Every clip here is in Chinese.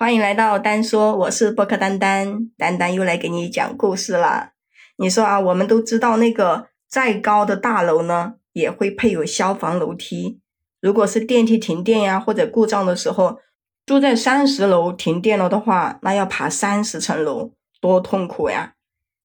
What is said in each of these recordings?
欢迎来到丹说，我是播客丹丹，丹丹又来给你讲故事啦。你说啊，我们都知道那个再高的大楼呢，也会配有消防楼梯。如果是电梯停电呀或者故障的时候，住在三十楼停电了的话，那要爬三十层楼，多痛苦呀！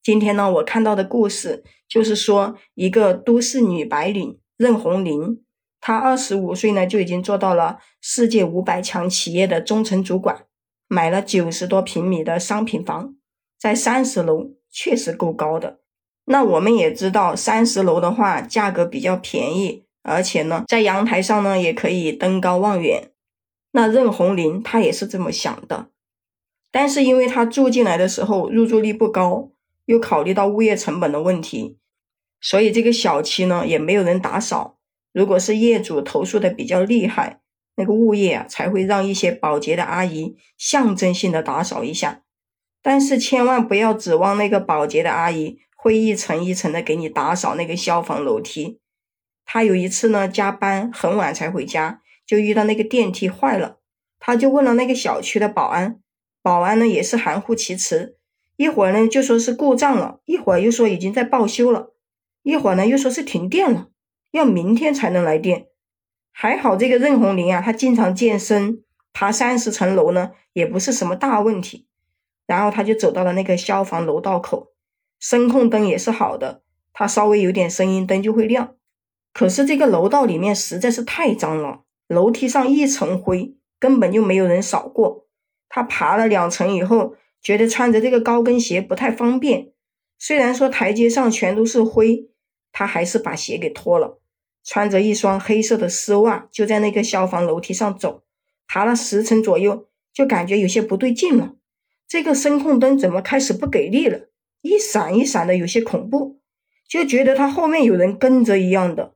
今天呢，我看到的故事就是说，一个都市女白领任红玲，她二十五岁呢就已经做到了世界五百强企业的中层主管，买了九十多平米的商品房，在三十楼确实够高的。那我们也知道，三十楼的话价格比较便宜，而且呢，在阳台上呢也可以登高望远。那任红林他也是这么想的，但是因为他住进来的时候入住率不高。又考虑到物业成本的问题，所以这个小区呢也没有人打扫。如果是业主投诉的比较厉害，那个物业啊才会让一些保洁的阿姨象征性的打扫一下。但是千万不要指望那个保洁的阿姨会一层一层的给你打扫那个消防楼梯。他有一次呢加班很晚才回家，就遇到那个电梯坏了，他就问了那个小区的保安，保安呢也是含糊其辞。一会儿呢就说是故障了，一会儿又说已经在报修了，一会儿呢又说是停电了，要明天才能来电。还好这个任红玲啊，她经常健身，爬三十层楼呢也不是什么大问题。然后他就走到了那个消防楼道口，声控灯也是好的，他稍微有点声音灯就会亮。可是这个楼道里面实在是太脏了，楼梯上一层灰，根本就没有人扫过。他爬了两层以后。觉得穿着这个高跟鞋不太方便，虽然说台阶上全都是灰，他还是把鞋给脱了，穿着一双黑色的丝袜，就在那个消防楼梯上走，爬了十层左右，就感觉有些不对劲了。这个声控灯怎么开始不给力了？一闪一闪的，有些恐怖，就觉得他后面有人跟着一样的。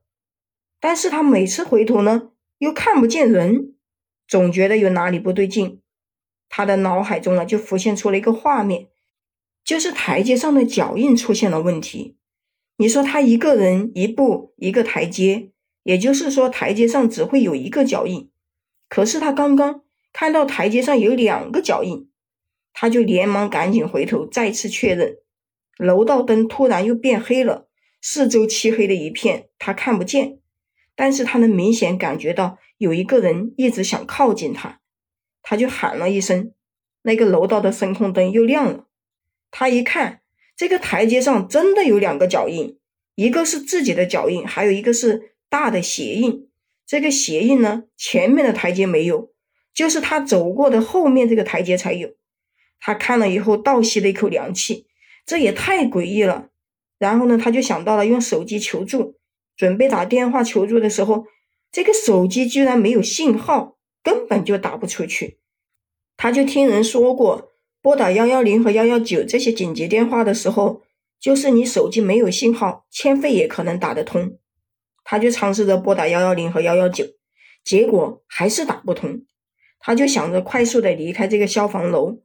但是他每次回头呢，又看不见人，总觉得有哪里不对劲。他的脑海中呢，就浮现出了一个画面，就是台阶上的脚印出现了问题。你说他一个人一步一个台阶，也就是说台阶上只会有一个脚印。可是他刚刚看到台阶上有两个脚印，他就连忙赶紧回头再次确认。楼道灯突然又变黑了，四周漆黑的一片，他看不见，但是他能明显感觉到有一个人一直想靠近他。他就喊了一声，那个楼道的声控灯又亮了。他一看，这个台阶上真的有两个脚印，一个是自己的脚印，还有一个是大的鞋印。这个鞋印呢，前面的台阶没有，就是他走过的后面这个台阶才有。他看了以后倒吸了一口凉气，这也太诡异了。然后呢，他就想到了用手机求助，准备打电话求助的时候，这个手机居然没有信号。根本就打不出去，他就听人说过，拨打幺幺零和幺幺九这些紧急电话的时候，就是你手机没有信号，欠费也可能打得通。他就尝试着拨打幺幺零和幺幺九，结果还是打不通。他就想着快速的离开这个消防楼，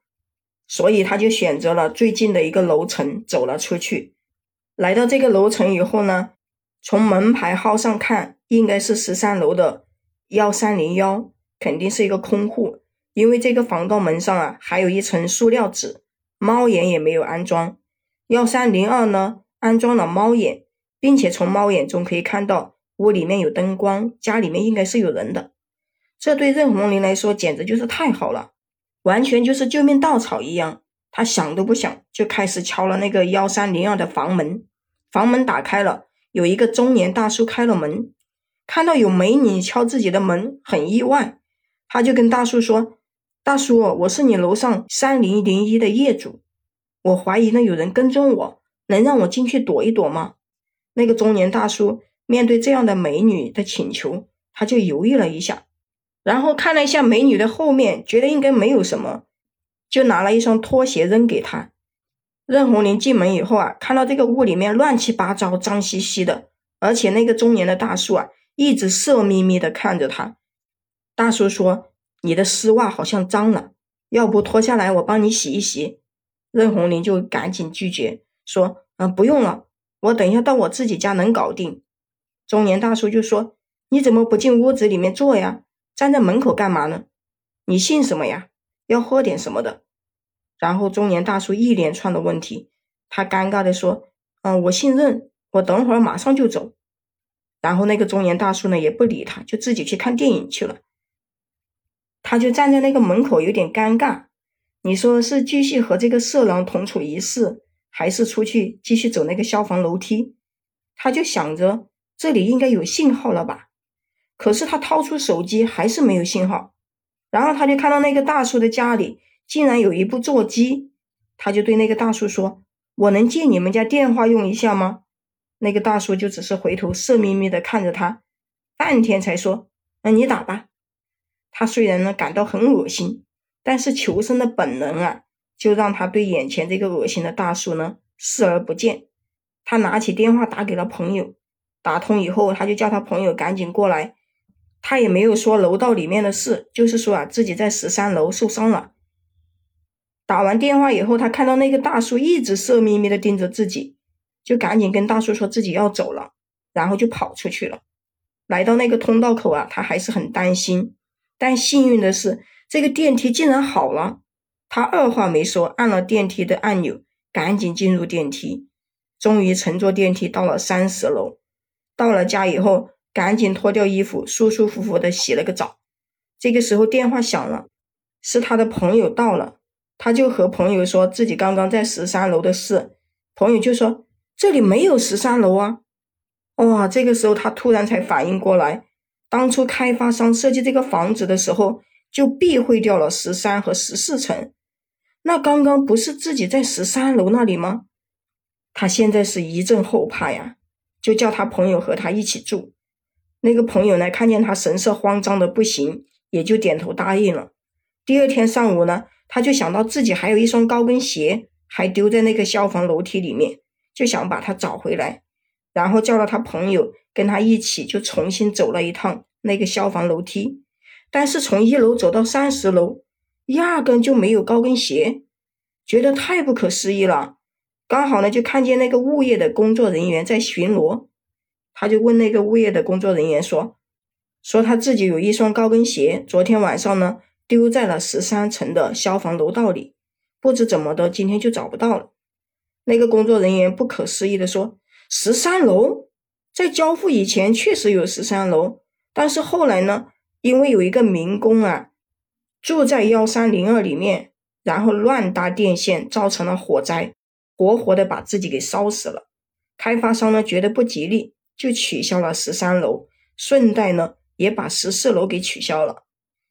所以他就选择了最近的一个楼层走了出去。来到这个楼层以后呢，从门牌号上看，应该是十三楼的幺三零幺。肯定是一个空户，因为这个防盗门上啊还有一层塑料纸，猫眼也没有安装。幺三零二呢安装了猫眼，并且从猫眼中可以看到屋里面有灯光，家里面应该是有人的。这对任红林来说简直就是太好了，完全就是救命稻草一样。他想都不想就开始敲了那个幺三零二的房门，房门打开了，有一个中年大叔开了门，看到有美女敲自己的门，很意外。他就跟大叔说：“大叔，我是你楼上三零零一的业主，我怀疑呢有人跟踪我，能让我进去躲一躲吗？”那个中年大叔面对这样的美女的请求，他就犹豫了一下，然后看了一下美女的后面，觉得应该没有什么，就拿了一双拖鞋扔给她。任红林进门以后啊，看到这个屋里面乱七八糟、脏兮兮的，而且那个中年的大叔啊，一直色眯眯的看着他。大叔说：“你的丝袜好像脏了，要不脱下来我帮你洗一洗。”任红林就赶紧拒绝说：“嗯，不用了，我等一下到我自己家能搞定。”中年大叔就说：“你怎么不进屋子里面坐呀？站在门口干嘛呢？你姓什么呀？要喝点什么的。然后中年大叔一连串的问题，他尴尬的说：“嗯，我姓任，我等会儿马上就走。”然后那个中年大叔呢也不理他，就自己去看电影去了。他就站在那个门口，有点尴尬。你说是继续和这个色狼同处一室，还是出去继续走那个消防楼梯？他就想着这里应该有信号了吧。可是他掏出手机还是没有信号。然后他就看到那个大叔的家里竟然有一部座机，他就对那个大叔说：“我能借你们家电话用一下吗？”那个大叔就只是回头色眯眯的看着他，半天才说：“那你打吧。”他虽然呢感到很恶心，但是求生的本能啊，就让他对眼前这个恶心的大叔呢视而不见。他拿起电话打给了朋友，打通以后，他就叫他朋友赶紧过来。他也没有说楼道里面的事，就是说啊自己在十三楼受伤了。打完电话以后，他看到那个大叔一直色眯眯的盯着自己，就赶紧跟大叔说自己要走了，然后就跑出去了。来到那个通道口啊，他还是很担心。但幸运的是，这个电梯竟然好了。他二话没说，按了电梯的按钮，赶紧进入电梯。终于乘坐电梯到了三十楼。到了家以后，赶紧脱掉衣服，舒舒服服的洗了个澡。这个时候电话响了，是他的朋友到了。他就和朋友说自己刚刚在十三楼的事。朋友就说：“这里没有十三楼啊！”哇，这个时候他突然才反应过来。当初开发商设计这个房子的时候，就避讳掉了十三和十四层。那刚刚不是自己在十三楼那里吗？他现在是一阵后怕呀，就叫他朋友和他一起住。那个朋友呢，看见他神色慌张的不行，也就点头答应了。第二天上午呢，他就想到自己还有一双高跟鞋，还丢在那个消防楼梯里面，就想把它找回来，然后叫了他朋友。跟他一起就重新走了一趟那个消防楼梯，但是从一楼走到三十楼，压根就没有高跟鞋，觉得太不可思议了。刚好呢，就看见那个物业的工作人员在巡逻，他就问那个物业的工作人员说：“说他自己有一双高跟鞋，昨天晚上呢丢在了十三层的消防楼道里，不知怎么的，今天就找不到了。”那个工作人员不可思议的说：“十三楼？”在交付以前确实有十三楼，但是后来呢，因为有一个民工啊住在幺三零二里面，然后乱搭电线，造成了火灾，活活的把自己给烧死了。开发商呢觉得不吉利，就取消了十三楼，顺带呢也把十四楼给取消了。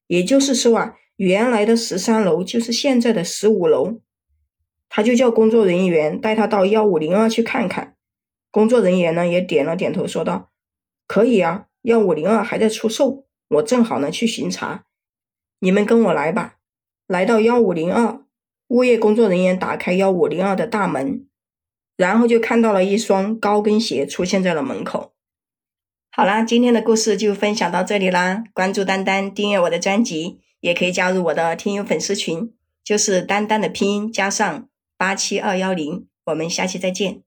也就是说啊，原来的十三楼就是现在的十五楼。他就叫工作人员带他到幺五零二去看看。工作人员呢也点了点头，说道：“可以啊，幺五零二还在出售，我正好呢去巡查，你们跟我来吧。”来到幺五零二，物业工作人员打开幺五零二的大门，然后就看到了一双高跟鞋出现在了门口。好啦，今天的故事就分享到这里啦。关注丹丹，订阅我的专辑，也可以加入我的听友粉丝群，就是丹丹的拼音加上八七二幺零。我们下期再见。